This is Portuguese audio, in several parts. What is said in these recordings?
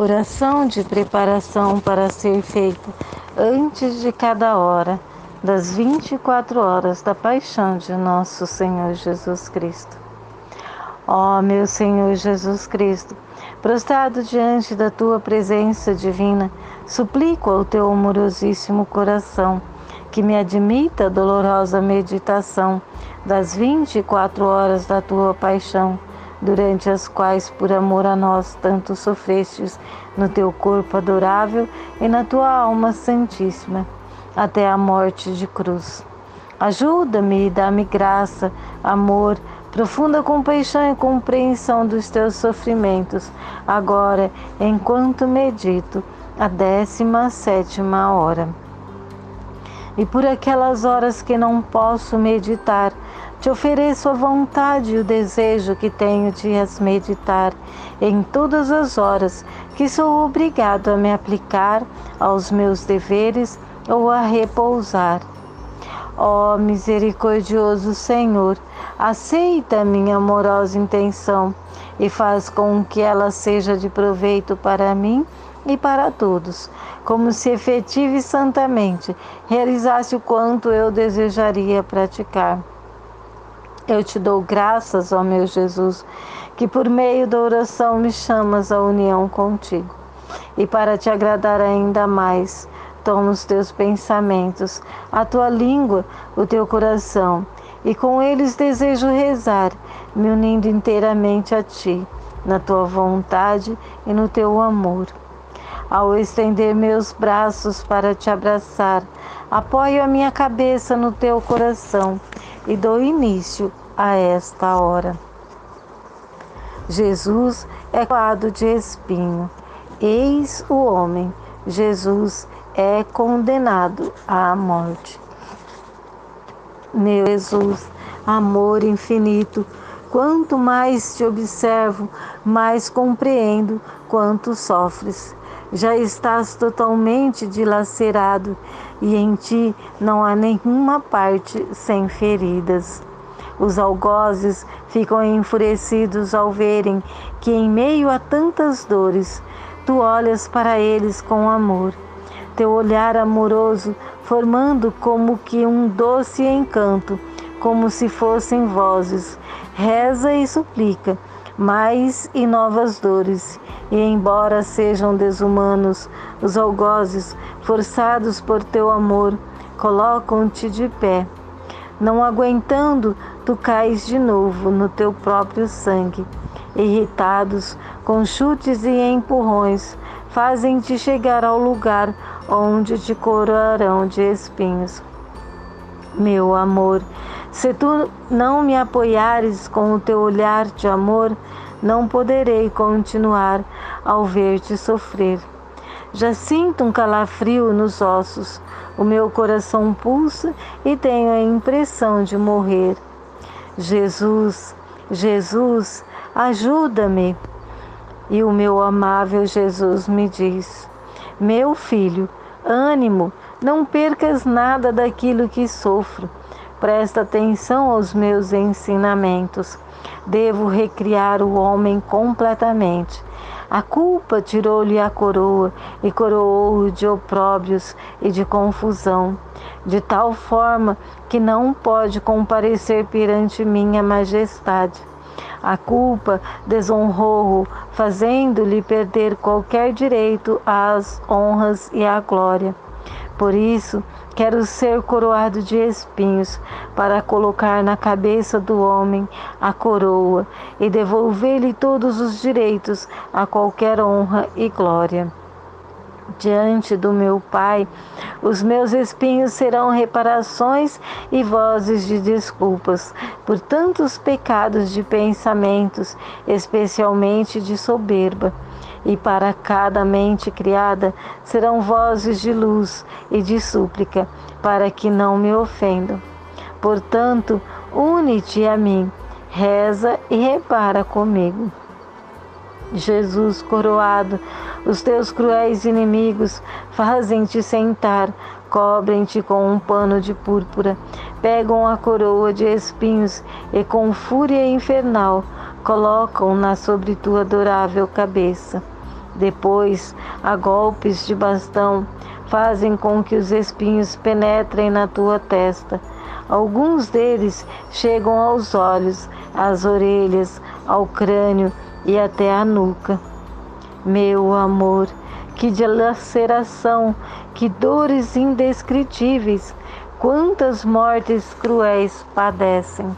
Oração de preparação para ser feita antes de cada hora das 24 horas da paixão de nosso Senhor Jesus Cristo. Ó meu Senhor Jesus Cristo, prostrado diante da tua presença divina, suplico ao teu amorosíssimo coração que me admita a dolorosa meditação das 24 horas da tua paixão durante as quais, por amor a nós, tanto sofrestes no teu corpo adorável e na tua alma santíssima, até a morte de cruz. Ajuda-me e dá-me graça, amor, profunda compaixão e compreensão dos teus sofrimentos, agora, enquanto medito a décima sétima hora. E por aquelas horas que não posso meditar, te ofereço a vontade e o desejo que tenho de as meditar em todas as horas que sou obrigado a me aplicar aos meus deveres ou a repousar. Ó oh, misericordioso Senhor, aceita minha amorosa intenção e faz com que ela seja de proveito para mim e para todos, como se efetive santamente realizasse o quanto eu desejaria praticar. Eu te dou graças, ó meu Jesus, que por meio da oração me chamas à união contigo. E para te agradar ainda mais, toma os teus pensamentos, a tua língua, o teu coração, e com eles desejo rezar, me unindo inteiramente a ti, na tua vontade e no teu amor. Ao estender meus braços para te abraçar, apoio a minha cabeça no teu coração e dou início a esta hora. Jesus é coado de espinho. Eis o homem. Jesus é condenado à morte. Meu Jesus, amor infinito, quanto mais te observo, mais compreendo quanto sofres. Já estás totalmente dilacerado e em ti não há nenhuma parte sem feridas. Os algozes ficam enfurecidos ao verem que, em meio a tantas dores, tu olhas para eles com amor. Teu olhar amoroso, formando como que um doce encanto, como se fossem vozes, reza e suplica mais e novas dores, e embora sejam desumanos, os algozes, forçados por teu amor, colocam-te de pé. Não aguentando, tu cais de novo no teu próprio sangue. Irritados, com chutes e empurrões, fazem-te chegar ao lugar onde te coroarão de espinhos. Meu amor, se tu não me apoiares com o teu olhar de amor, não poderei continuar ao ver-te sofrer. Já sinto um calafrio nos ossos, o meu coração pulsa e tenho a impressão de morrer. Jesus, Jesus, ajuda-me. E o meu amável Jesus me diz: Meu filho, ânimo, não percas nada daquilo que sofro. Presta atenção aos meus ensinamentos. Devo recriar o homem completamente. A culpa tirou-lhe a coroa e coroou-o de opróbrios e de confusão, de tal forma que não pode comparecer perante minha majestade. A culpa desonrou-o, fazendo-lhe perder qualquer direito às honras e à glória. Por isso, quero ser coroado de espinhos, para colocar na cabeça do homem a coroa e devolver-lhe todos os direitos a qualquer honra e glória. Diante do meu Pai, os meus espinhos serão reparações e vozes de desculpas por tantos pecados de pensamentos, especialmente de soberba e para cada mente criada serão vozes de luz e de súplica, para que não me ofendam. Portanto, une-te a mim, reza e repara comigo. Jesus coroado, os teus cruéis inimigos fazem-te sentar, cobrem-te com um pano de púrpura, pegam a coroa de espinhos e com fúria infernal colocam-na sobre tua adorável cabeça Depois, a golpes de bastão, fazem com que os espinhos penetrem na tua testa. Alguns deles chegam aos olhos, às orelhas, ao crânio e até à nuca. Meu amor, que dilaceração, que dores indescritíveis, quantas mortes cruéis padecem.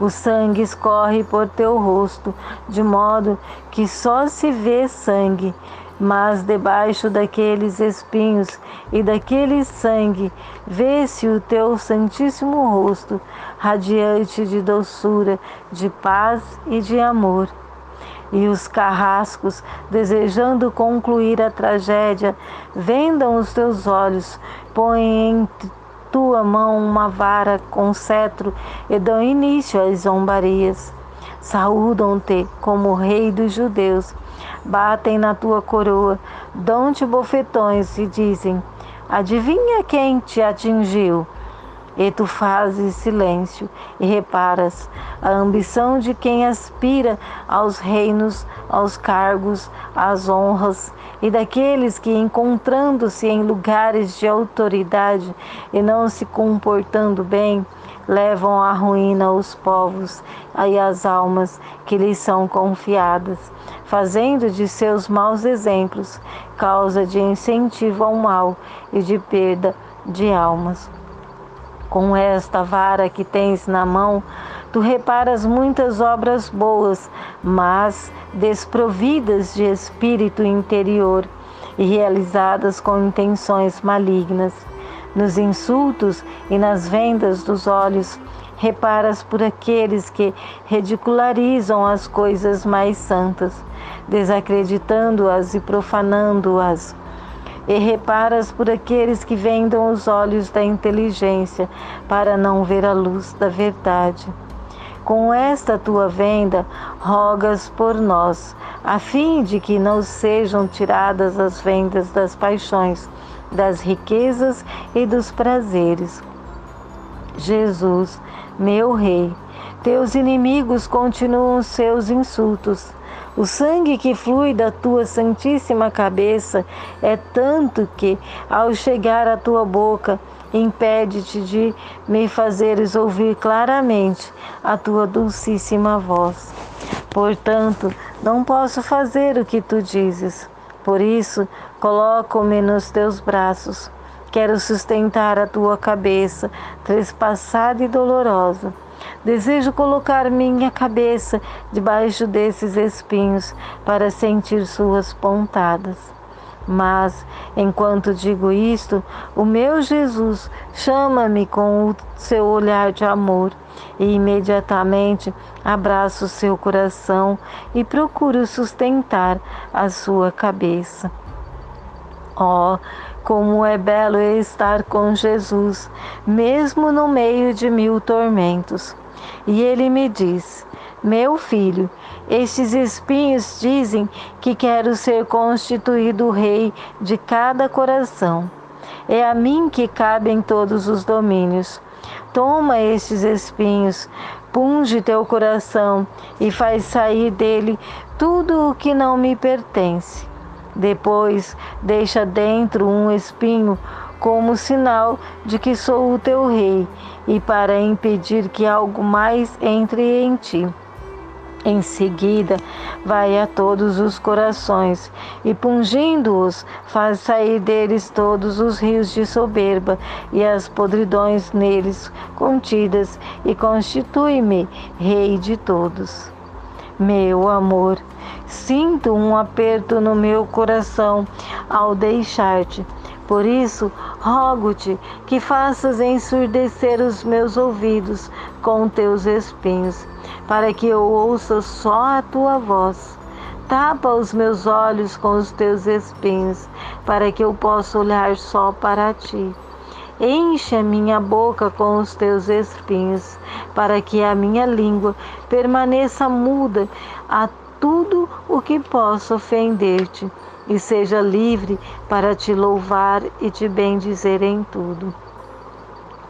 O sangue escorre por teu rosto, de modo que só se vê sangue, mas debaixo daqueles espinhos e daquele sangue vê-se o teu santíssimo rosto, radiante de doçura, de paz e de amor. E os carrascos, desejando concluir a tragédia, vendam os teus olhos, põem em tua mão uma vara com cetro e dão início às zombarias. Saúdam-te como rei dos judeus batem na tua coroa, dão-te bofetões e dizem: Adivinha quem te atingiu? E tu fazes silêncio e reparas a ambição de quem aspira aos reinos, aos cargos, às honras, e daqueles que, encontrando-se em lugares de autoridade e não se comportando bem, levam à ruína os povos e as almas que lhes são confiadas, fazendo de seus maus exemplos causa de incentivo ao mal e de perda de almas. Com esta vara que tens na mão, tu reparas muitas obras boas, mas desprovidas de espírito interior e realizadas com intenções malignas nos insultos e nas vendas dos olhos, reparas por aqueles que ridicularizam as coisas mais santas, desacreditando-as e profanando-as. E reparas por aqueles que vendam os olhos da inteligência para não ver a luz da verdade. Com esta tua venda, rogas por nós, a fim de que não sejam tiradas as vendas das paixões das riquezas e dos prazeres. Jesus, meu Rei, teus inimigos continuam seus insultos. O sangue que flui da tua santíssima cabeça é tanto que, ao chegar à tua boca, impede-te de me fazeres ouvir claramente a tua dulcíssima voz. Portanto, não posso fazer o que tu dizes. Por isso, coloco-me nos teus braços. Quero sustentar a tua cabeça, trespassada e dolorosa. Desejo colocar minha cabeça debaixo desses espinhos para sentir suas pontadas. Mas, enquanto digo isto, o meu Jesus chama-me com o seu olhar de amor e imediatamente abraço seu coração e procuro sustentar a sua cabeça. Oh, como é belo estar com Jesus, mesmo no meio de mil tormentos. E ele me diz: Meu filho, estes espinhos dizem que quero ser constituído rei de cada coração. É a mim que cabem todos os domínios. Toma estes espinhos, punge teu coração e faz sair dele tudo o que não me pertence. Depois, deixa dentro um espinho como sinal de que sou o teu rei e para impedir que algo mais entre em ti. Em seguida, vai a todos os corações e, pungindo-os, faz sair deles todos os rios de soberba e as podridões neles contidas, e constitui-me rei de todos. Meu amor, sinto um aperto no meu coração ao deixar-te. Por isso, rogo-te que faças ensurdecer os meus ouvidos com teus espinhos para que eu ouça só a tua voz. Tapa os meus olhos com os teus espinhos, para que eu possa olhar só para ti. Enche a minha boca com os teus espinhos, para que a minha língua permaneça muda a tudo o que possa ofender-te, e seja livre para te louvar e te bendizer em tudo.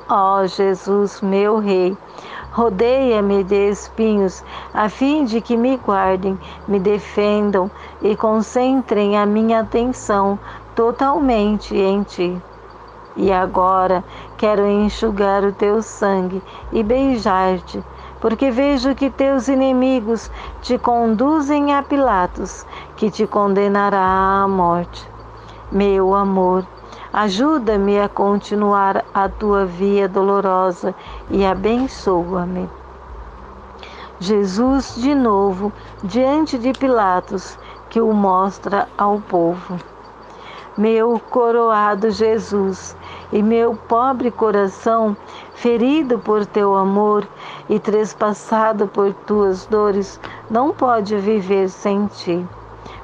Ó Jesus, meu Rei, rodeia-me de espinhos, a fim de que me guardem, me defendam e concentrem a minha atenção totalmente em Ti. E agora quero enxugar o teu sangue e beijar-te, porque vejo que teus inimigos te conduzem a Pilatos, que te condenará à morte. Meu amor, ajuda-me a continuar a tua via dolorosa e abençoa-me. Jesus, de novo, diante de Pilatos, que o mostra ao povo. Meu coroado Jesus, e meu pobre coração, ferido por teu amor e trespassado por tuas dores, não pode viver sem ti.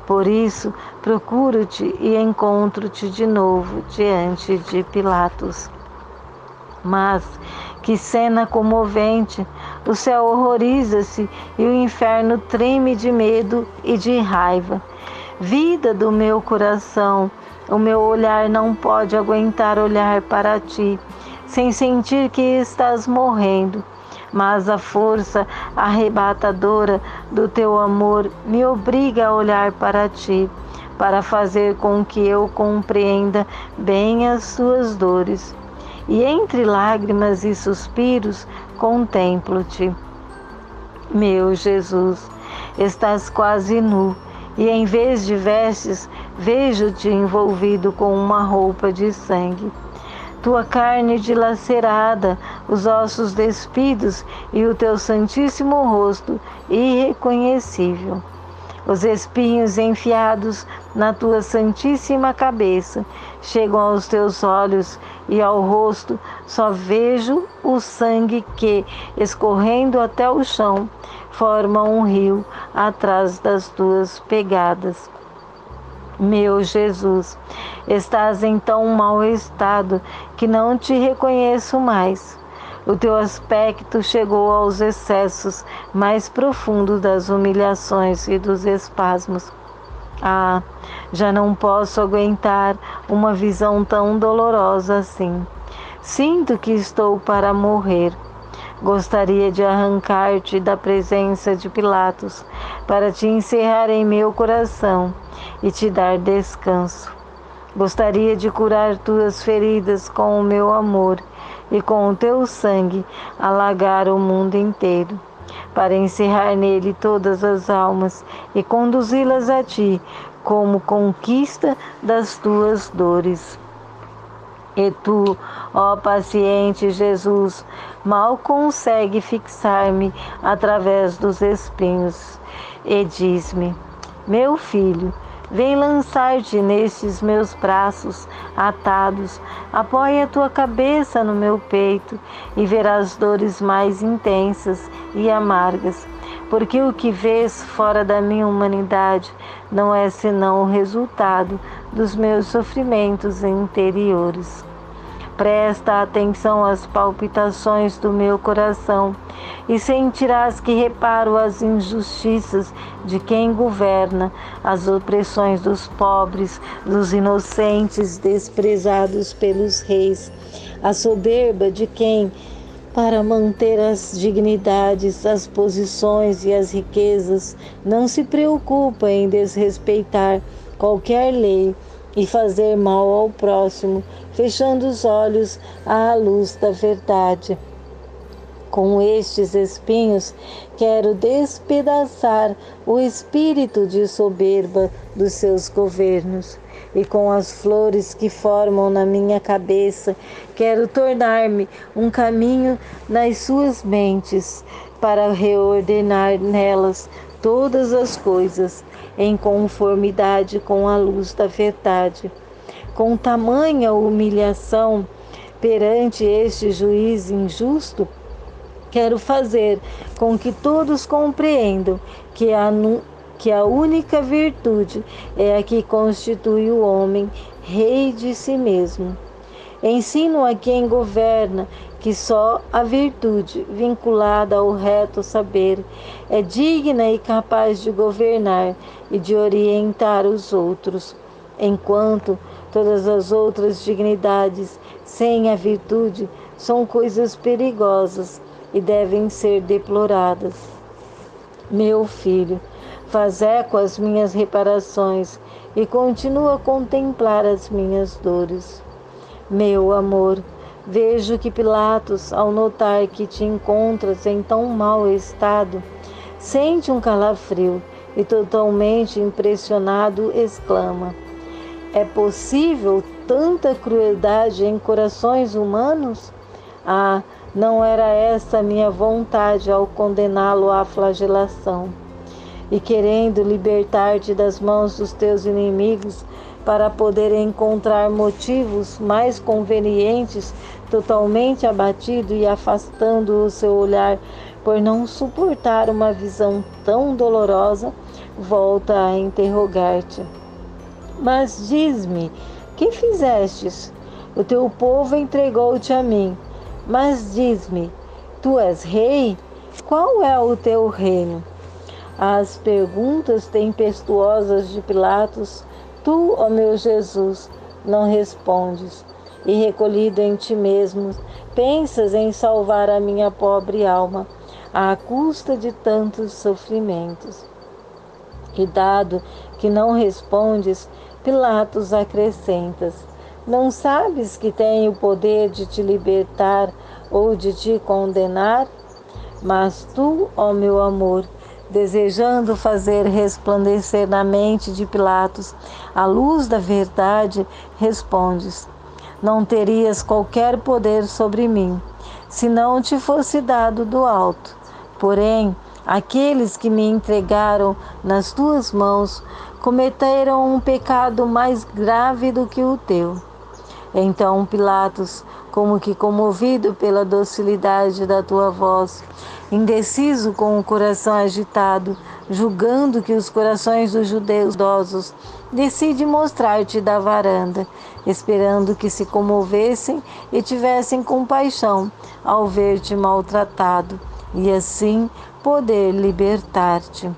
Por isso, procuro-te e encontro-te de novo diante de Pilatos. Mas que cena comovente! O céu horroriza-se e o inferno treme de medo e de raiva. Vida do meu coração, o meu olhar não pode aguentar olhar para ti sem sentir que estás morrendo. Mas a força arrebatadora do teu amor me obriga a olhar para ti, para fazer com que eu compreenda bem as tuas dores. E entre lágrimas e suspiros, contemplo-te. Meu Jesus, estás quase nu e em vez de vestes, vejo-te envolvido com uma roupa de sangue. Tua carne dilacerada, os ossos despidos e o teu santíssimo rosto irreconhecível. Os espinhos enfiados na tua santíssima cabeça chegam aos teus olhos e ao rosto, só vejo o sangue que, escorrendo até o chão, forma um rio atrás das tuas pegadas. Meu Jesus, estás em tão mau estado que não te reconheço mais. O teu aspecto chegou aos excessos mais profundos das humilhações e dos espasmos. Ah, já não posso aguentar uma visão tão dolorosa assim. Sinto que estou para morrer. Gostaria de arrancar-te da presença de Pilatos para te encerrar em meu coração e te dar descanso. Gostaria de curar tuas feridas com o meu amor e com o teu sangue alagar o mundo inteiro, para encerrar nele todas as almas e conduzi-las a ti como conquista das tuas dores. E tu, ó paciente Jesus, mal consegue fixar-me através dos espinhos. E diz-me: Meu filho, vem lançar-te nestes meus braços atados, apoia tua cabeça no meu peito e verás dores mais intensas e amargas, porque o que vês fora da minha humanidade não é senão o resultado dos meus sofrimentos interiores. Presta atenção às palpitações do meu coração e sentirás que reparo as injustiças de quem governa, as opressões dos pobres, dos inocentes desprezados pelos reis, a soberba de quem, para manter as dignidades, as posições e as riquezas, não se preocupa em desrespeitar qualquer lei e fazer mal ao próximo, fechando os olhos à luz da verdade. Com estes espinhos, quero despedaçar o espírito de soberba dos seus governos, e com as flores que formam na minha cabeça, quero tornar-me um caminho nas suas mentes, para reordenar nelas todas as coisas em conformidade com a luz da verdade. Com tamanha humilhação perante este juiz injusto, quero fazer com que todos compreendam que a, que a única virtude é a que constitui o homem rei de si mesmo. Ensino a quem governa que só a virtude, vinculada ao reto saber, é digna e capaz de governar e de orientar os outros, enquanto todas as outras dignidades, sem a virtude, são coisas perigosas e devem ser deploradas. Meu filho, faz eco às minhas reparações e continua a contemplar as minhas dores. Meu amor, vejo que Pilatos, ao notar que te encontras em tão mau estado, sente um calafrio e, totalmente impressionado, exclama: É possível tanta crueldade em corações humanos? Ah, não era essa minha vontade ao condená-lo à flagelação. E querendo libertar-te das mãos dos teus inimigos, para poder encontrar motivos mais convenientes, totalmente abatido e afastando o seu olhar por não suportar uma visão tão dolorosa, volta a interrogar-te. Mas diz-me, que fizestes? O teu povo entregou-te a mim. Mas diz-me, tu és rei? Qual é o teu reino? As perguntas tempestuosas de Pilatos Tu, ó meu Jesus, não respondes, e recolhido em ti mesmo, pensas em salvar a minha pobre alma, à custa de tantos sofrimentos. E dado que não respondes, Pilatos acrescentas: Não sabes que tenho o poder de te libertar ou de te condenar? Mas tu, ó meu amor, desejando fazer resplandecer na mente de Pilatos a luz da verdade, respondes: Não terias qualquer poder sobre mim, se não te fosse dado do alto. Porém, aqueles que me entregaram nas tuas mãos cometeram um pecado mais grave do que o teu. Então Pilatos, como que comovido pela docilidade da tua voz, indeciso com o coração agitado, julgando que os corações dos judeus idosos decide mostrar-te da varanda, esperando que se comovessem e tivessem compaixão ao ver-te maltratado e assim poder libertar-te.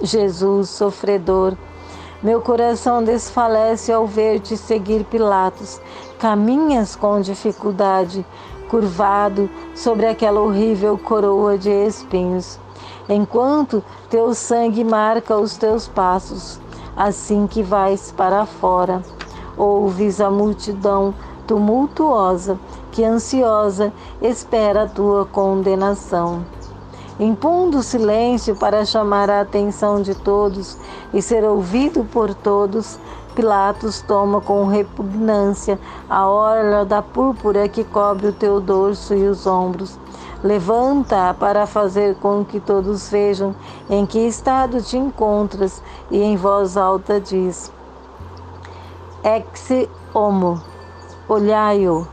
Jesus, sofredor, meu coração desfalece ao ver-te seguir Pilatos. Caminhas com dificuldade, curvado sobre aquela horrível coroa de espinhos, enquanto teu sangue marca os teus passos, assim que vais para fora. Ouves a multidão tumultuosa que ansiosa espera a tua condenação impondo silêncio para chamar a atenção de todos e ser ouvido por todos, Pilatos toma com repugnância a orla da púrpura que cobre o teu dorso e os ombros. Levanta-a para fazer com que todos vejam em que estado te encontras e em voz alta diz: Ex homo, olhai-o,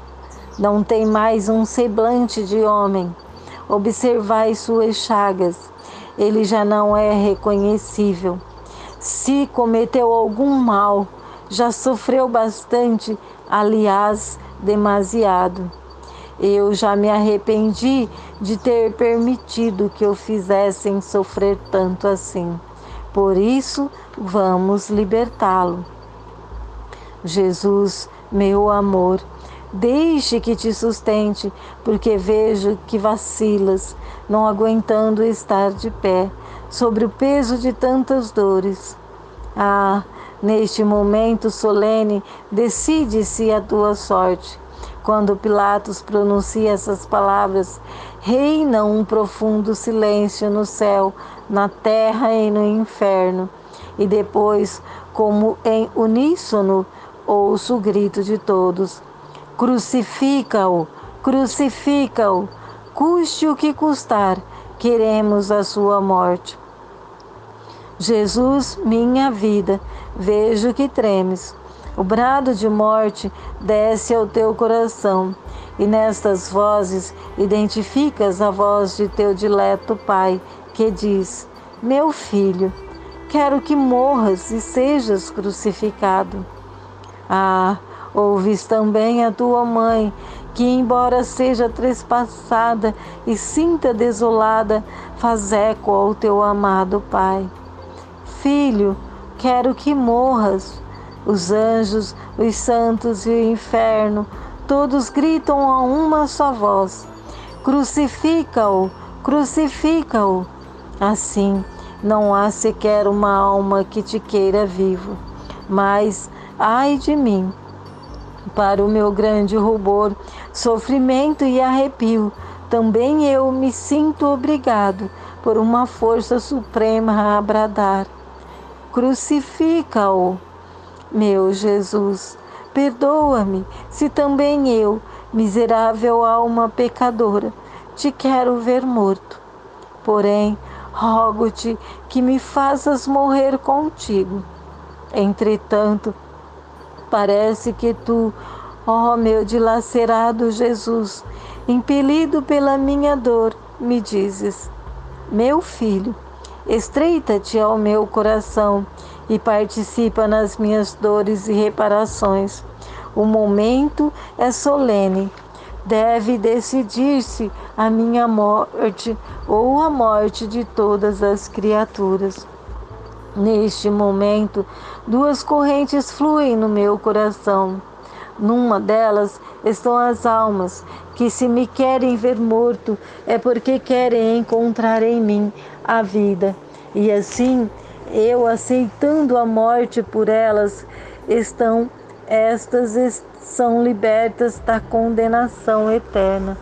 não tem mais um semblante de homem Observai suas chagas, ele já não é reconhecível. Se cometeu algum mal, já sofreu bastante, aliás, demasiado. Eu já me arrependi de ter permitido que o fizessem sofrer tanto assim. Por isso, vamos libertá-lo. Jesus, meu amor, Deixe que te sustente, porque vejo que vacilas, não aguentando estar de pé, sobre o peso de tantas dores. Ah, neste momento solene, decide-se a tua sorte. Quando Pilatos pronuncia essas palavras, reina um profundo silêncio no céu, na terra e no inferno. E depois, como em uníssono, ouço o grito de todos: Crucifica-o, crucifica-o, custe o que custar, queremos a sua morte. Jesus, minha vida, vejo que tremes. O brado de morte desce ao teu coração, e nestas vozes identificas a voz de teu dileto Pai, que diz: Meu filho, quero que morras e sejas crucificado. Ah, Ouves também a tua mãe, que, embora seja trespassada e sinta desolada, faz eco ao teu amado Pai. Filho, quero que morras. Os anjos, os santos e o inferno todos gritam a uma só voz: Crucifica-o, crucifica-o. Assim, não há sequer uma alma que te queira vivo. Mas, ai de mim, para o meu grande rubor, sofrimento e arrepio, também eu me sinto obrigado por uma força suprema a bradar: Crucifica-o, meu Jesus. Perdoa-me se também eu, miserável alma pecadora, te quero ver morto. Porém, rogo-te que me faças morrer contigo. Entretanto, parece que tu, ó meu dilacerado Jesus, impelido pela minha dor, me dizes: Meu filho, estreita-te ao meu coração e participa nas minhas dores e reparações. O momento é solene. Deve decidir-se a minha morte ou a morte de todas as criaturas. Neste momento, duas correntes fluem no meu coração. Numa delas estão as almas que, se me querem ver morto, é porque querem encontrar em mim a vida. E assim eu aceitando a morte por elas, estão estas são libertas da condenação eterna,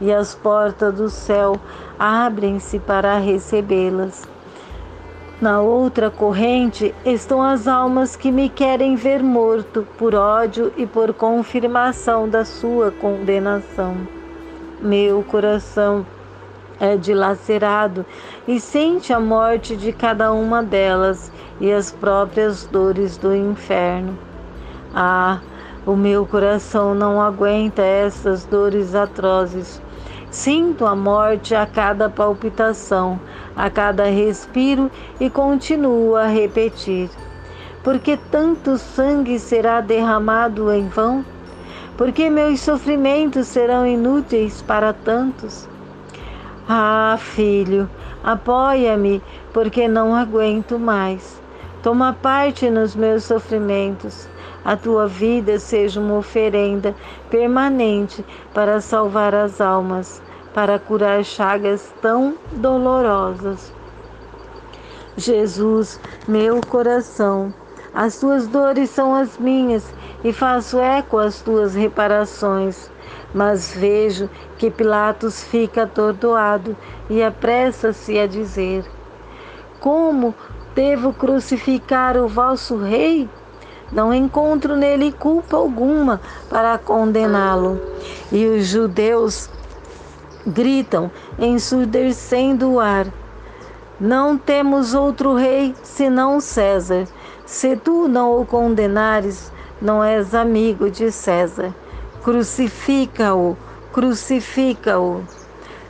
e as portas do céu abrem-se para recebê-las. Na outra corrente estão as almas que me querem ver morto por ódio e por confirmação da sua condenação. Meu coração é dilacerado e sente a morte de cada uma delas e as próprias dores do inferno. Ah, o meu coração não aguenta essas dores atrozes. Sinto a morte a cada palpitação, a cada respiro e continuo a repetir: Porque tanto sangue será derramado em vão? Porque meus sofrimentos serão inúteis para tantos? Ah, filho, apoia-me, porque não aguento mais. Toma parte nos meus sofrimentos. A tua vida seja uma oferenda permanente para salvar as almas, para curar chagas tão dolorosas. Jesus, meu coração, as tuas dores são as minhas e faço eco às tuas reparações. Mas vejo que Pilatos fica atordoado e apressa-se a dizer: Como devo crucificar o vosso rei? Não encontro nele culpa alguma para condená-lo. E os judeus gritam, ensurdecendo o ar: Não temos outro rei senão César. Se tu não o condenares, não és amigo de César. Crucifica-o, crucifica-o.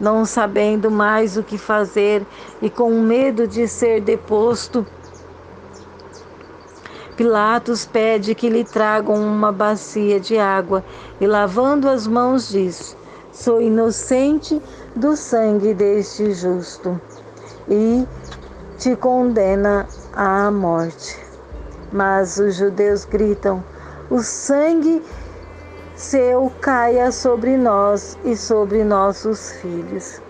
Não sabendo mais o que fazer e com medo de ser deposto, Pilatos pede que lhe tragam uma bacia de água e, lavando as mãos, diz: Sou inocente do sangue deste justo e te condena à morte. Mas os judeus gritam: O sangue seu caia sobre nós e sobre nossos filhos.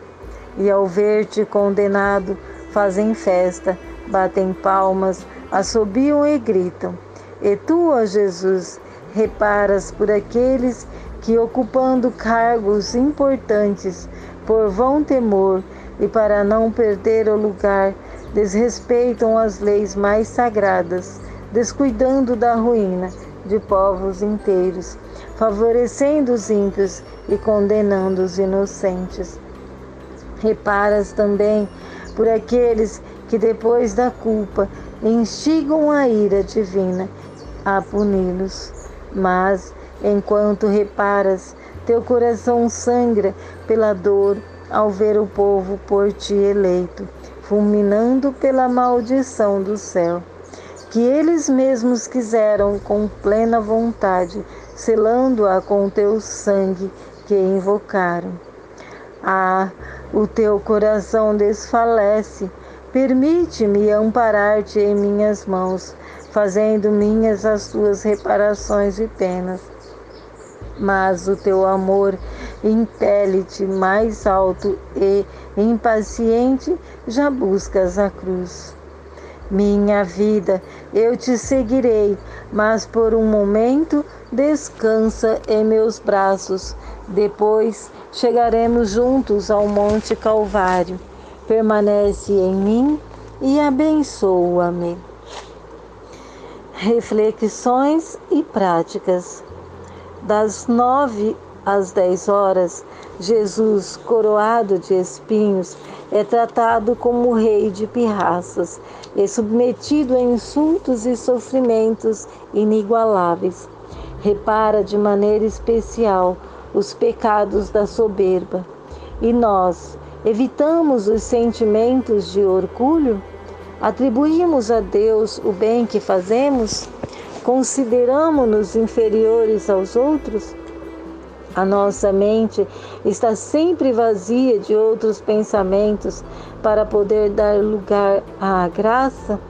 E ao ver-te condenado, fazem festa, batem palmas, assobiam e gritam. E tu, ó Jesus, reparas por aqueles que, ocupando cargos importantes, por vão temor e para não perder o lugar, desrespeitam as leis mais sagradas, descuidando da ruína de povos inteiros favorecendo os ímpios e condenando os inocentes. Reparas também por aqueles que, depois da culpa, instigam a ira divina a puni-los. Mas, enquanto reparas, teu coração sangra pela dor ao ver o povo por ti eleito, fulminando pela maldição do céu, que eles mesmos quiseram com plena vontade selando-a com teu sangue que invocaram. Ah, o teu coração desfalece. Permite-me amparar-te em minhas mãos, fazendo minhas as tuas reparações e penas. Mas o teu amor impele-te mais alto e, impaciente, já buscas a cruz. Minha vida, eu te seguirei, mas por um momento descansa em meus braços. Depois chegaremos juntos ao Monte Calvário. Permanece em mim e abençoa-me. Reflexões e práticas. Das nove às dez horas, Jesus, coroado de espinhos, é tratado como rei de pirraças e submetido a insultos e sofrimentos inigualáveis. Repara de maneira especial os pecados da soberba. E nós evitamos os sentimentos de orgulho? Atribuímos a Deus o bem que fazemos? Consideramos-nos inferiores aos outros? A nossa mente está sempre vazia de outros pensamentos para poder dar lugar à graça?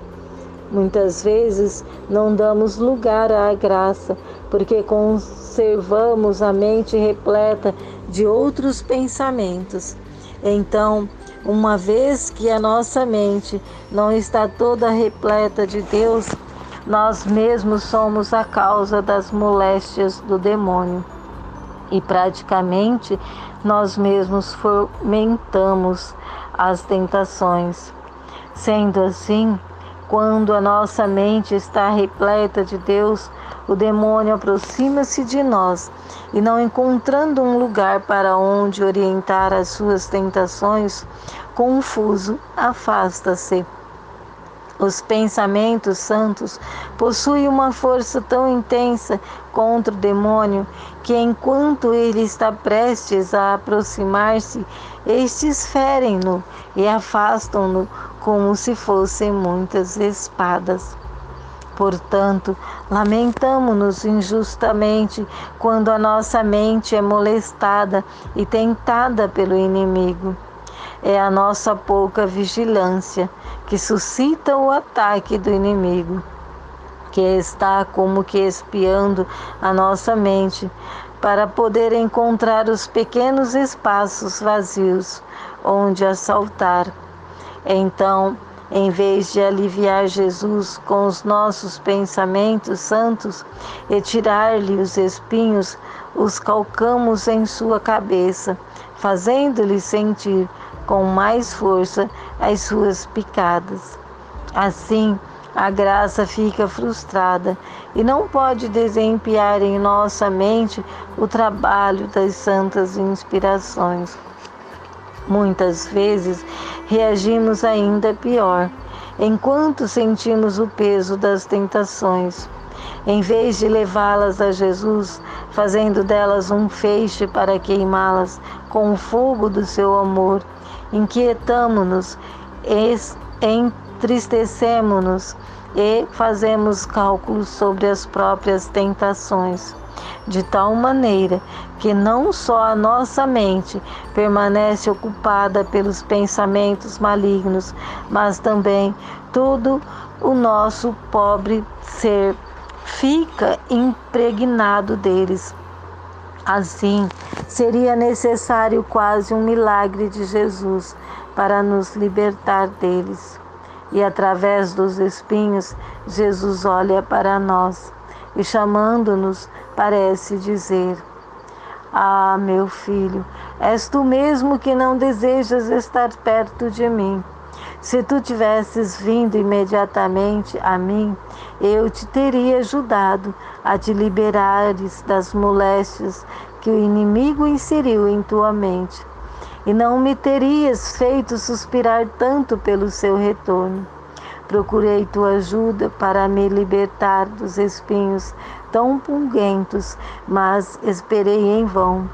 Muitas vezes não damos lugar à graça porque conservamos a mente repleta de outros pensamentos. Então, uma vez que a nossa mente não está toda repleta de Deus, nós mesmos somos a causa das moléstias do demônio e praticamente nós mesmos fomentamos as tentações. Sendo assim, quando a nossa mente está repleta de Deus, o demônio aproxima-se de nós e, não encontrando um lugar para onde orientar as suas tentações, confuso, afasta-se. Os pensamentos santos possuem uma força tão intensa contra o demônio que, enquanto ele está prestes a aproximar-se, estes ferem-no e afastam-no como se fossem muitas espadas. Portanto, lamentamo-nos injustamente quando a nossa mente é molestada e tentada pelo inimigo. É a nossa pouca vigilância que suscita o ataque do inimigo, que está como que espiando a nossa mente para poder encontrar os pequenos espaços vazios onde assaltar. Então, em vez de aliviar Jesus com os nossos pensamentos santos e tirar-lhe os espinhos, os calcamos em sua cabeça, fazendo-lhe sentir com mais força as suas picadas. Assim, a graça fica frustrada e não pode desempenhar em nossa mente o trabalho das santas inspirações. Muitas vezes reagimos ainda pior, enquanto sentimos o peso das tentações. Em vez de levá-las a Jesus, fazendo delas um feixe para queimá-las com o fogo do seu amor, inquietamo-nos, entristecemos-nos e fazemos cálculos sobre as próprias tentações, de tal maneira que não só a nossa mente permanece ocupada pelos pensamentos malignos, mas também todo o nosso pobre ser fica impregnado deles. Assim, seria necessário quase um milagre de Jesus para nos libertar deles. E através dos espinhos, Jesus olha para nós e, chamando-nos, parece dizer: Ah, meu filho, és tu mesmo que não desejas estar perto de mim. Se tu tivesses vindo imediatamente a mim, eu te teria ajudado a te liberares das moléstias que o inimigo inseriu em tua mente, e não me terias feito suspirar tanto pelo seu retorno. Procurei tua ajuda para me libertar dos espinhos tão pulguentos, mas esperei em vão,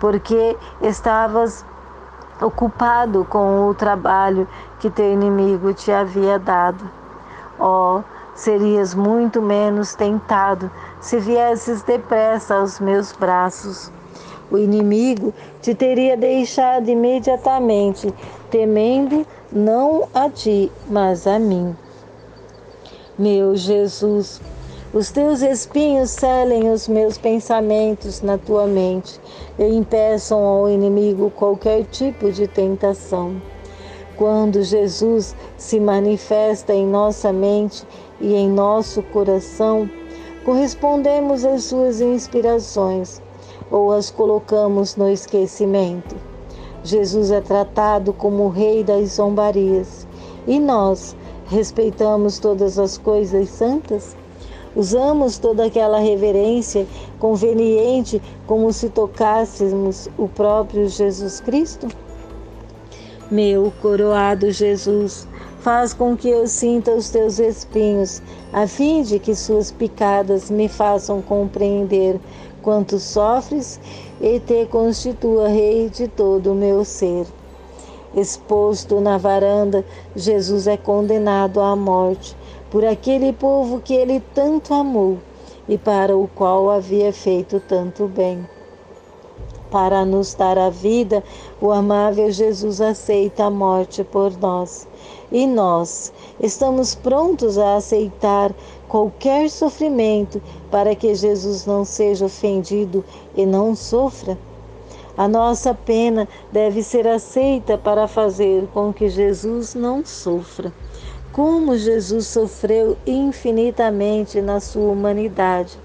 porque estavas ocupado com o trabalho que teu inimigo te havia dado. Oh, serias muito menos tentado se viesses depressa aos meus braços. O inimigo te teria deixado imediatamente, temendo não a ti, mas a mim. Meu Jesus, Os teus espinhos selem os meus pensamentos na tua mente e impeçam ao inimigo qualquer tipo de tentação. Quando Jesus se manifesta em nossa mente e em nosso coração, correspondemos às suas inspirações ou as colocamos no esquecimento. Jesus é tratado como o rei das zombarias e nós respeitamos todas as coisas santas? Usamos toda aquela reverência conveniente como se tocássemos o próprio Jesus Cristo? Meu coroado Jesus, faz com que eu sinta os teus espinhos, a fim de que suas picadas me façam compreender quanto sofres e te constitua rei de todo o meu ser. Exposto na varanda, Jesus é condenado à morte por aquele povo que ele tanto amou e para o qual havia feito tanto bem. Para nos dar a vida, o amável Jesus aceita a morte por nós. E nós estamos prontos a aceitar qualquer sofrimento para que Jesus não seja ofendido e não sofra? A nossa pena deve ser aceita para fazer com que Jesus não sofra. Como Jesus sofreu infinitamente na sua humanidade,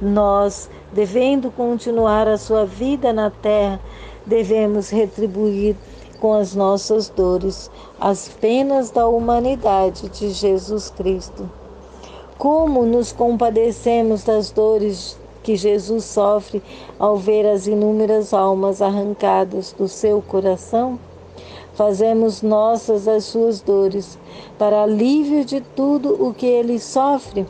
nós, devendo continuar a sua vida na terra, devemos retribuir com as nossas dores as penas da humanidade de Jesus Cristo. Como nos compadecemos das dores que Jesus sofre ao ver as inúmeras almas arrancadas do seu coração? Fazemos nossas as suas dores, para alívio de tudo o que ele sofre.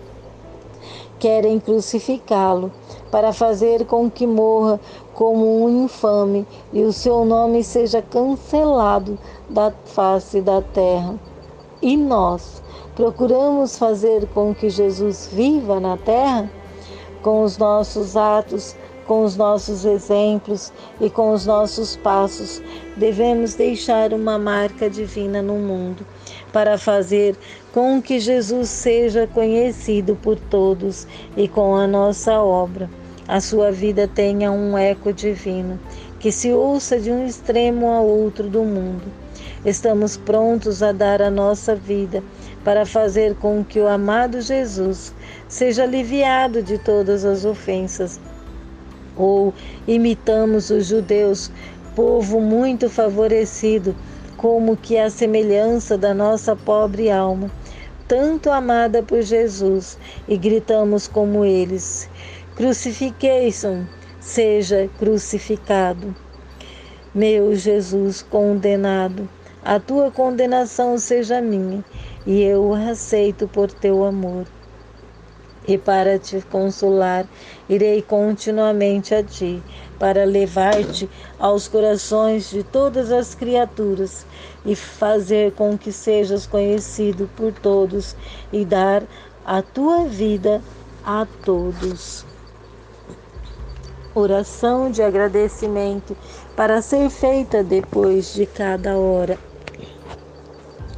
Querem crucificá-lo, para fazer com que morra como um infame e o seu nome seja cancelado da face da terra. E nós procuramos fazer com que Jesus viva na terra? com os nossos atos, com os nossos exemplos e com os nossos passos, devemos deixar uma marca divina no mundo para fazer com que Jesus seja conhecido por todos e com a nossa obra. A sua vida tenha um eco divino, que se ouça de um extremo ao outro do mundo. Estamos prontos a dar a nossa vida para fazer com que o amado Jesus seja aliviado de todas as ofensas. Ou imitamos os judeus, povo muito favorecido, como que a semelhança da nossa pobre alma, tanto amada por Jesus, e gritamos como eles: Crucifiqueis-o, seja crucificado. Meu Jesus condenado, a tua condenação seja minha, e eu aceito por teu amor e para te consolar, irei continuamente a ti, para levar-te aos corações de todas as criaturas e fazer com que sejas conhecido por todos e dar a tua vida a todos. Oração de agradecimento para ser feita depois de cada hora.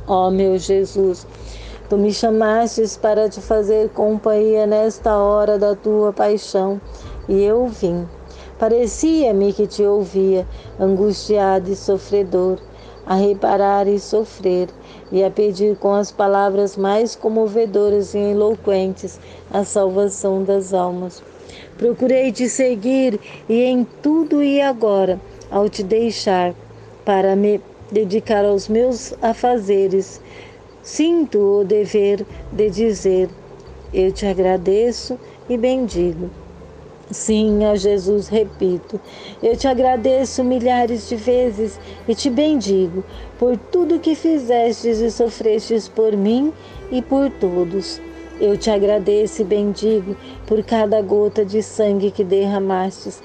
Ó oh, meu Jesus, Tu me chamastes para te fazer companhia nesta hora da tua paixão, e eu vim. Parecia-me que te ouvia, angustiado e sofredor, a reparar e sofrer, e a pedir com as palavras mais comovedoras e eloquentes a salvação das almas. Procurei te seguir e em tudo e agora, ao te deixar, para me dedicar aos meus afazeres, Sinto o dever de dizer: Eu te agradeço e bendigo. Sim, a Jesus repito, eu te agradeço milhares de vezes e te bendigo por tudo que fizestes e sofrestes por mim e por todos. Eu te agradeço e bendigo por cada gota de sangue que derramastes,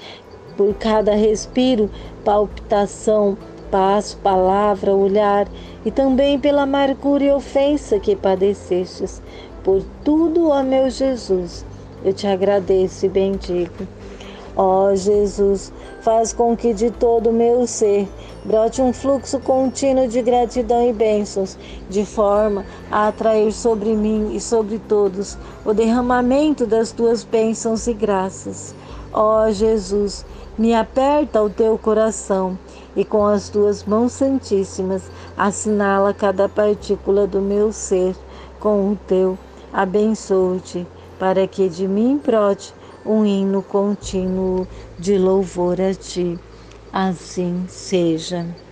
por cada respiro, palpitação, passo, palavra, olhar e também pela amargura e ofensa que padecestes. Por tudo, ó meu Jesus, eu te agradeço e bendigo. Ó Jesus, faz com que de todo o meu ser brote um fluxo contínuo de gratidão e bênçãos, de forma a atrair sobre mim e sobre todos o derramamento das tuas bênçãos e graças. Ó Jesus, me aperta o teu coração e com as tuas mãos santíssimas assinala cada partícula do meu ser com o teu. Abençoo-te, para que de mim brote um hino contínuo de louvor a ti. Assim seja.